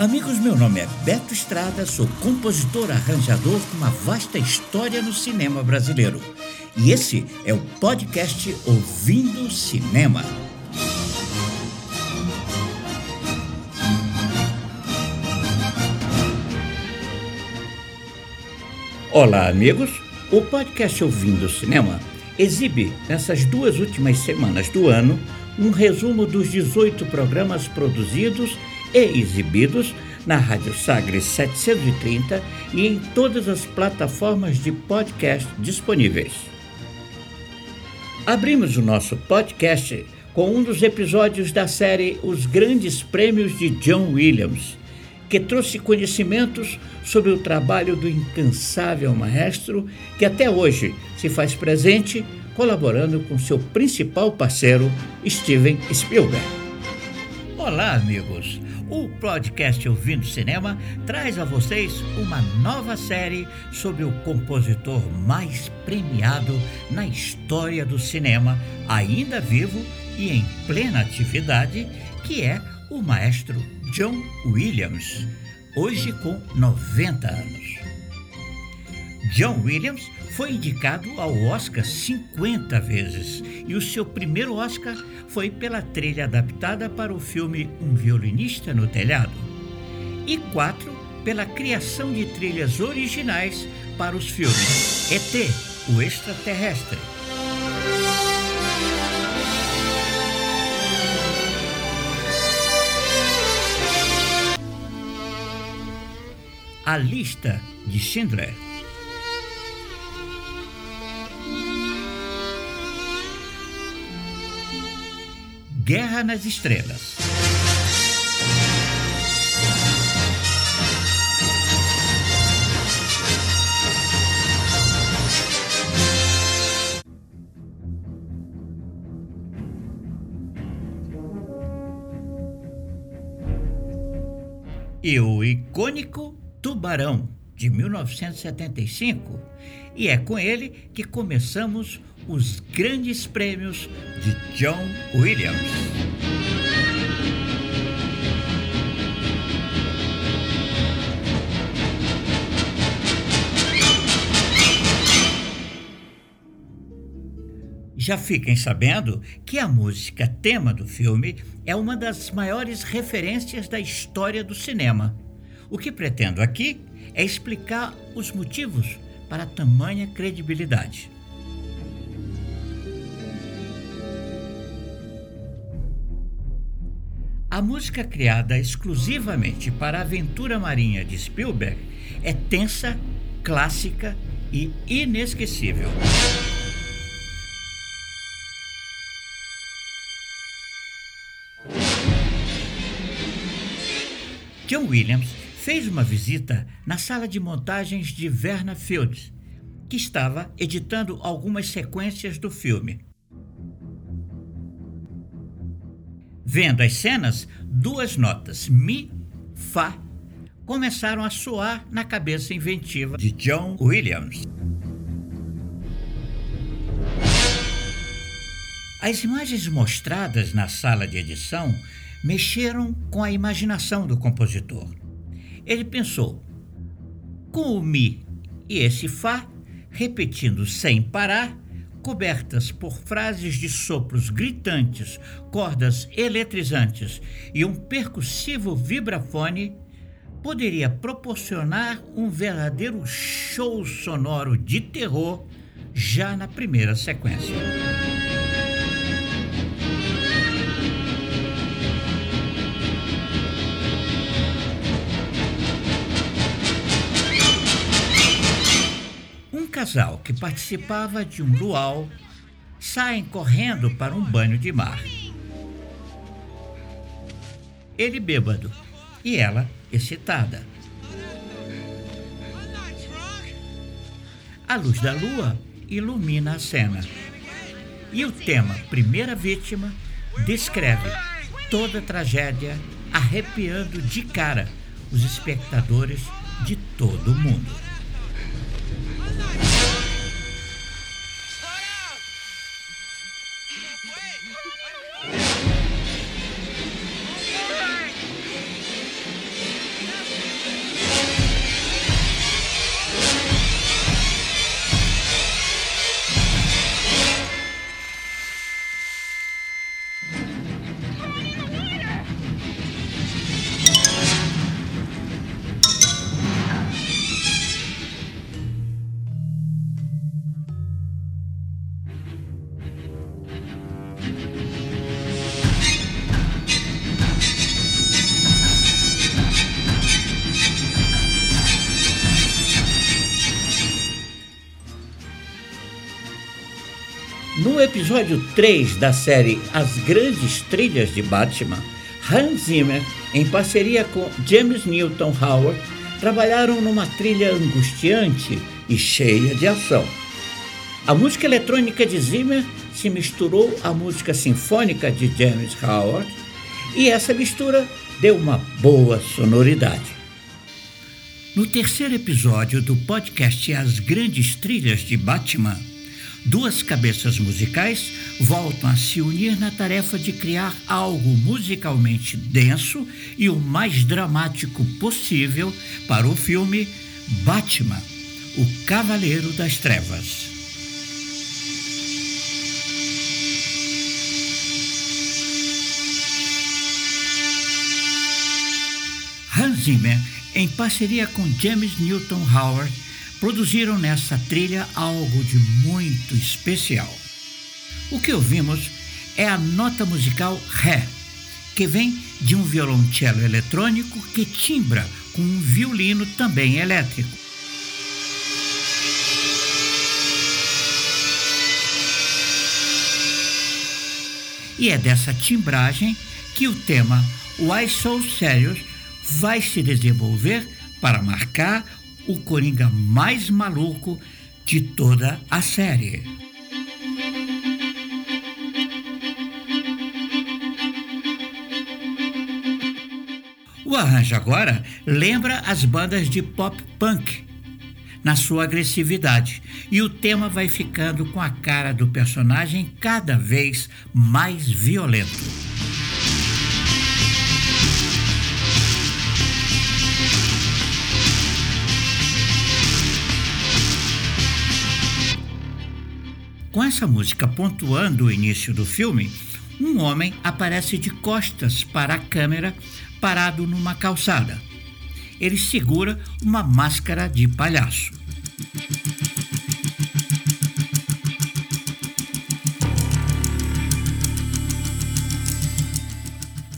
Amigos, meu nome é Beto Estrada, sou compositor arranjador com uma vasta história no cinema brasileiro. E esse é o podcast Ouvindo Cinema. Olá, amigos. O podcast Ouvindo Cinema exibe, nessas duas últimas semanas do ano, um resumo dos 18 programas produzidos e exibidos na Rádio Sagres 730 e em todas as plataformas de podcast disponíveis. Abrimos o nosso podcast com um dos episódios da série Os Grandes Prêmios de John Williams, que trouxe conhecimentos sobre o trabalho do incansável maestro que até hoje se faz presente colaborando com seu principal parceiro, Steven Spielberg. Olá, amigos! O podcast Ouvindo Cinema traz a vocês uma nova série sobre o compositor mais premiado na história do cinema, ainda vivo e em plena atividade, que é o maestro John Williams, hoje com 90 anos. John Williams foi indicado ao Oscar 50 vezes e o seu primeiro Oscar foi pela trilha adaptada para o filme Um Violinista no Telhado, e quatro pela criação de trilhas originais para os filmes ET, o Extraterrestre. A lista de Schindler. Guerra nas Estrelas. E o icônico Tubarão, de 1975, e é com ele que começamos os grandes prêmios de John Williams. Já fiquem sabendo que a música tema do filme é uma das maiores referências da história do cinema. O que pretendo aqui é explicar os motivos para tamanha credibilidade. A música criada exclusivamente para a aventura marinha de Spielberg é tensa, clássica e inesquecível. John Williams fez uma visita na sala de montagens de Verna Fields, que estava editando algumas sequências do filme. Vendo as cenas, duas notas, Mi, Fá, começaram a soar na cabeça inventiva de John Williams. As imagens mostradas na sala de edição mexeram com a imaginação do compositor. Ele pensou, com o Mi e esse Fá, repetindo sem parar, cobertas por frases de sopros gritantes, cordas eletrizantes e um percussivo vibrafone, poderia proporcionar um verdadeiro show sonoro de terror já na primeira sequência. Casal que participava de um luau saem correndo para um banho de mar. Ele bêbado e ela excitada. A luz da lua ilumina a cena. E o tema Primeira Vítima descreve toda a tragédia, arrepiando de cara os espectadores de todo o mundo. No episódio 3 da série As Grandes Trilhas de Batman, Hans Zimmer, em parceria com James Newton Howard, trabalharam numa trilha angustiante e cheia de ação. A música eletrônica de Zimmer se misturou à música sinfônica de James Howard e essa mistura deu uma boa sonoridade. No terceiro episódio do podcast As Grandes Trilhas de Batman, duas cabeças musicais voltam a se unir na tarefa de criar algo musicalmente denso e o mais dramático possível para o filme Batman, o Cavaleiro das Trevas. Hans Zimmer, em parceria com James Newton Howard, produziram nessa trilha algo de muito especial. O que ouvimos é a nota musical Ré, que vem de um violoncelo eletrônico que timbra com um violino também elétrico. E é dessa timbragem que o tema Why So Serious vai se desenvolver para marcar o Coringa mais maluco de toda a série. O arranjo agora lembra as bandas de pop punk na sua agressividade e o tema vai ficando com a cara do personagem cada vez mais violento. Essa música pontuando o início do filme, um homem aparece de costas para a câmera, parado numa calçada. Ele segura uma máscara de palhaço.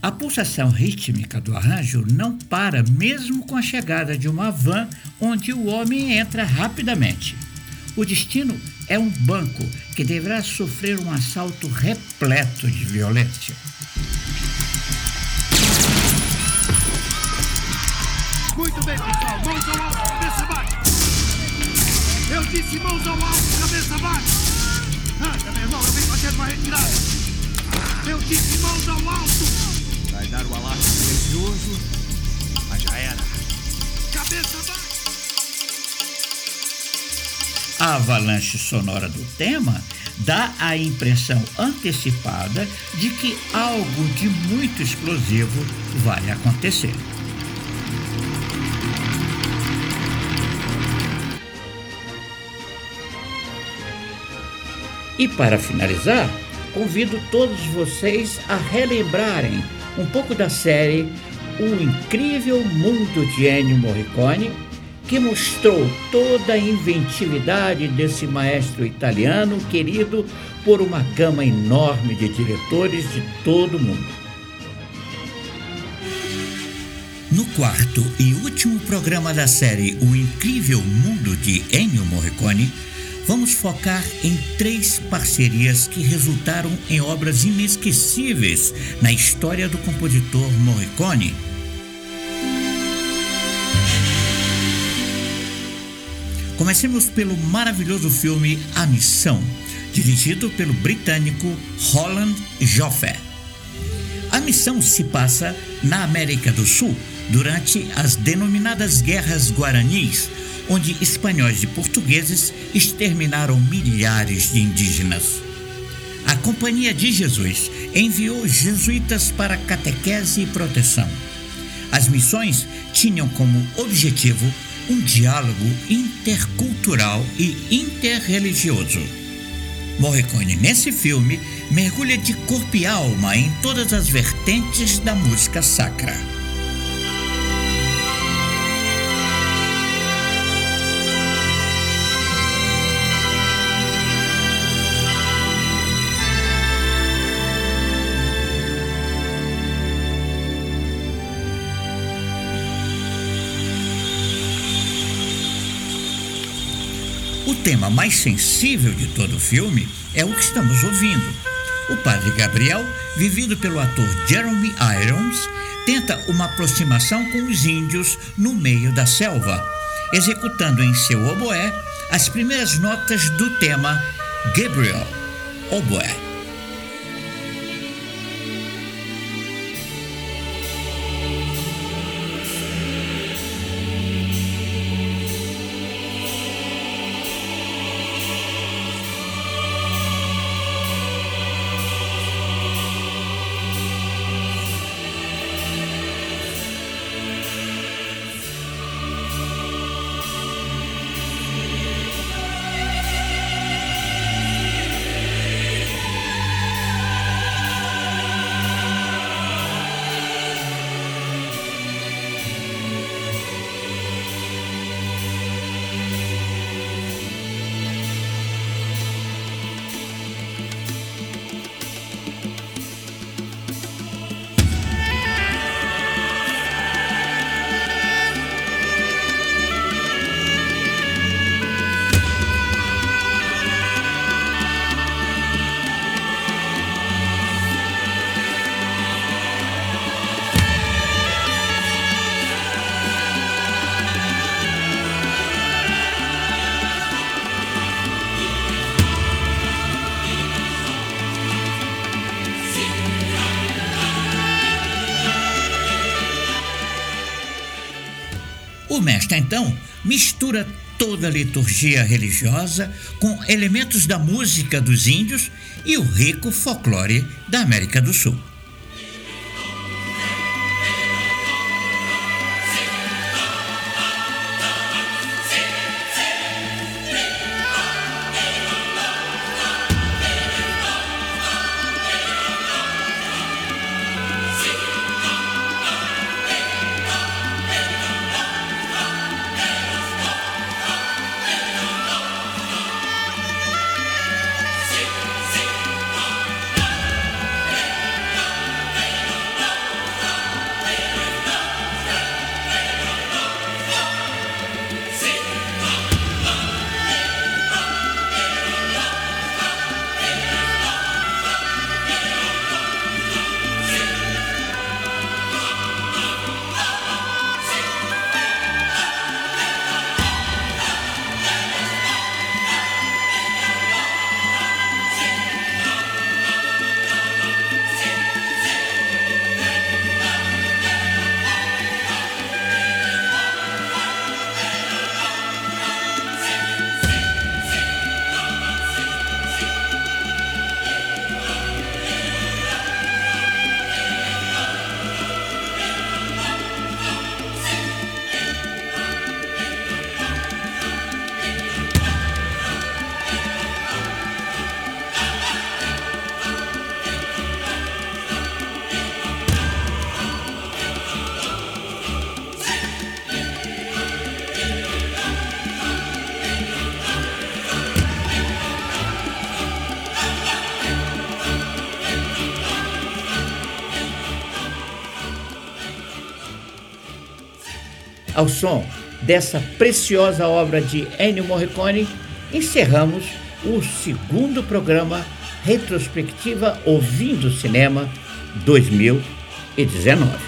A pulsação rítmica do arranjo não para mesmo com a chegada de uma van onde o homem entra rapidamente. O destino é um banco que deverá sofrer um assalto repleto de violência. Muito bem, pessoal. Mãos ao alto, cabeça baixa. Eu disse mãos ao alto, cabeça baixa. Anda, meu irmão, eu vim fazendo uma retirada. Eu disse mãos ao alto. Vai dar o alarme silencioso, mas já era. Cabeça baixa. A avalanche sonora do tema dá a impressão antecipada de que algo de muito explosivo vai acontecer. E para finalizar, convido todos vocês a relembrarem um pouco da série O Incrível Mundo de Ennio Morricone que mostrou toda a inventividade desse maestro italiano querido por uma gama enorme de diretores de todo o mundo. No quarto e último programa da série O Incrível Mundo de Ennio Morricone, vamos focar em três parcerias que resultaram em obras inesquecíveis na história do compositor Morricone Comecemos pelo maravilhoso filme A Missão, dirigido pelo britânico Roland Joffe. A missão se passa na América do Sul durante as denominadas Guerras Guaranis, onde espanhóis e portugueses exterminaram milhares de indígenas. A Companhia de Jesus enviou jesuítas para catequese e proteção. As missões tinham como objetivo um diálogo intercultural e interreligioso. Morricone, nesse filme, mergulha de corpo e alma em todas as vertentes da música sacra. Tema mais sensível de todo o filme é o que estamos ouvindo. O padre Gabriel, vivido pelo ator Jeremy Irons, tenta uma aproximação com os índios no meio da selva, executando em seu oboé as primeiras notas do tema Gabriel, oboé. O mestre, então, mistura toda a liturgia religiosa com elementos da música dos índios e o rico folclore da América do Sul. Ao som dessa preciosa obra de Ennio Morricone, encerramos o segundo programa Retrospectiva Ouvindo Cinema 2019.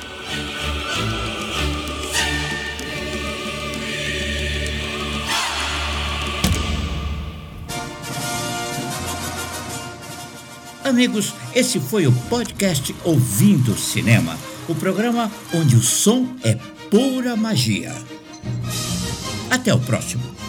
Amigos, esse foi o podcast Ouvindo Cinema, o programa onde o som é pura magia. Até o próximo.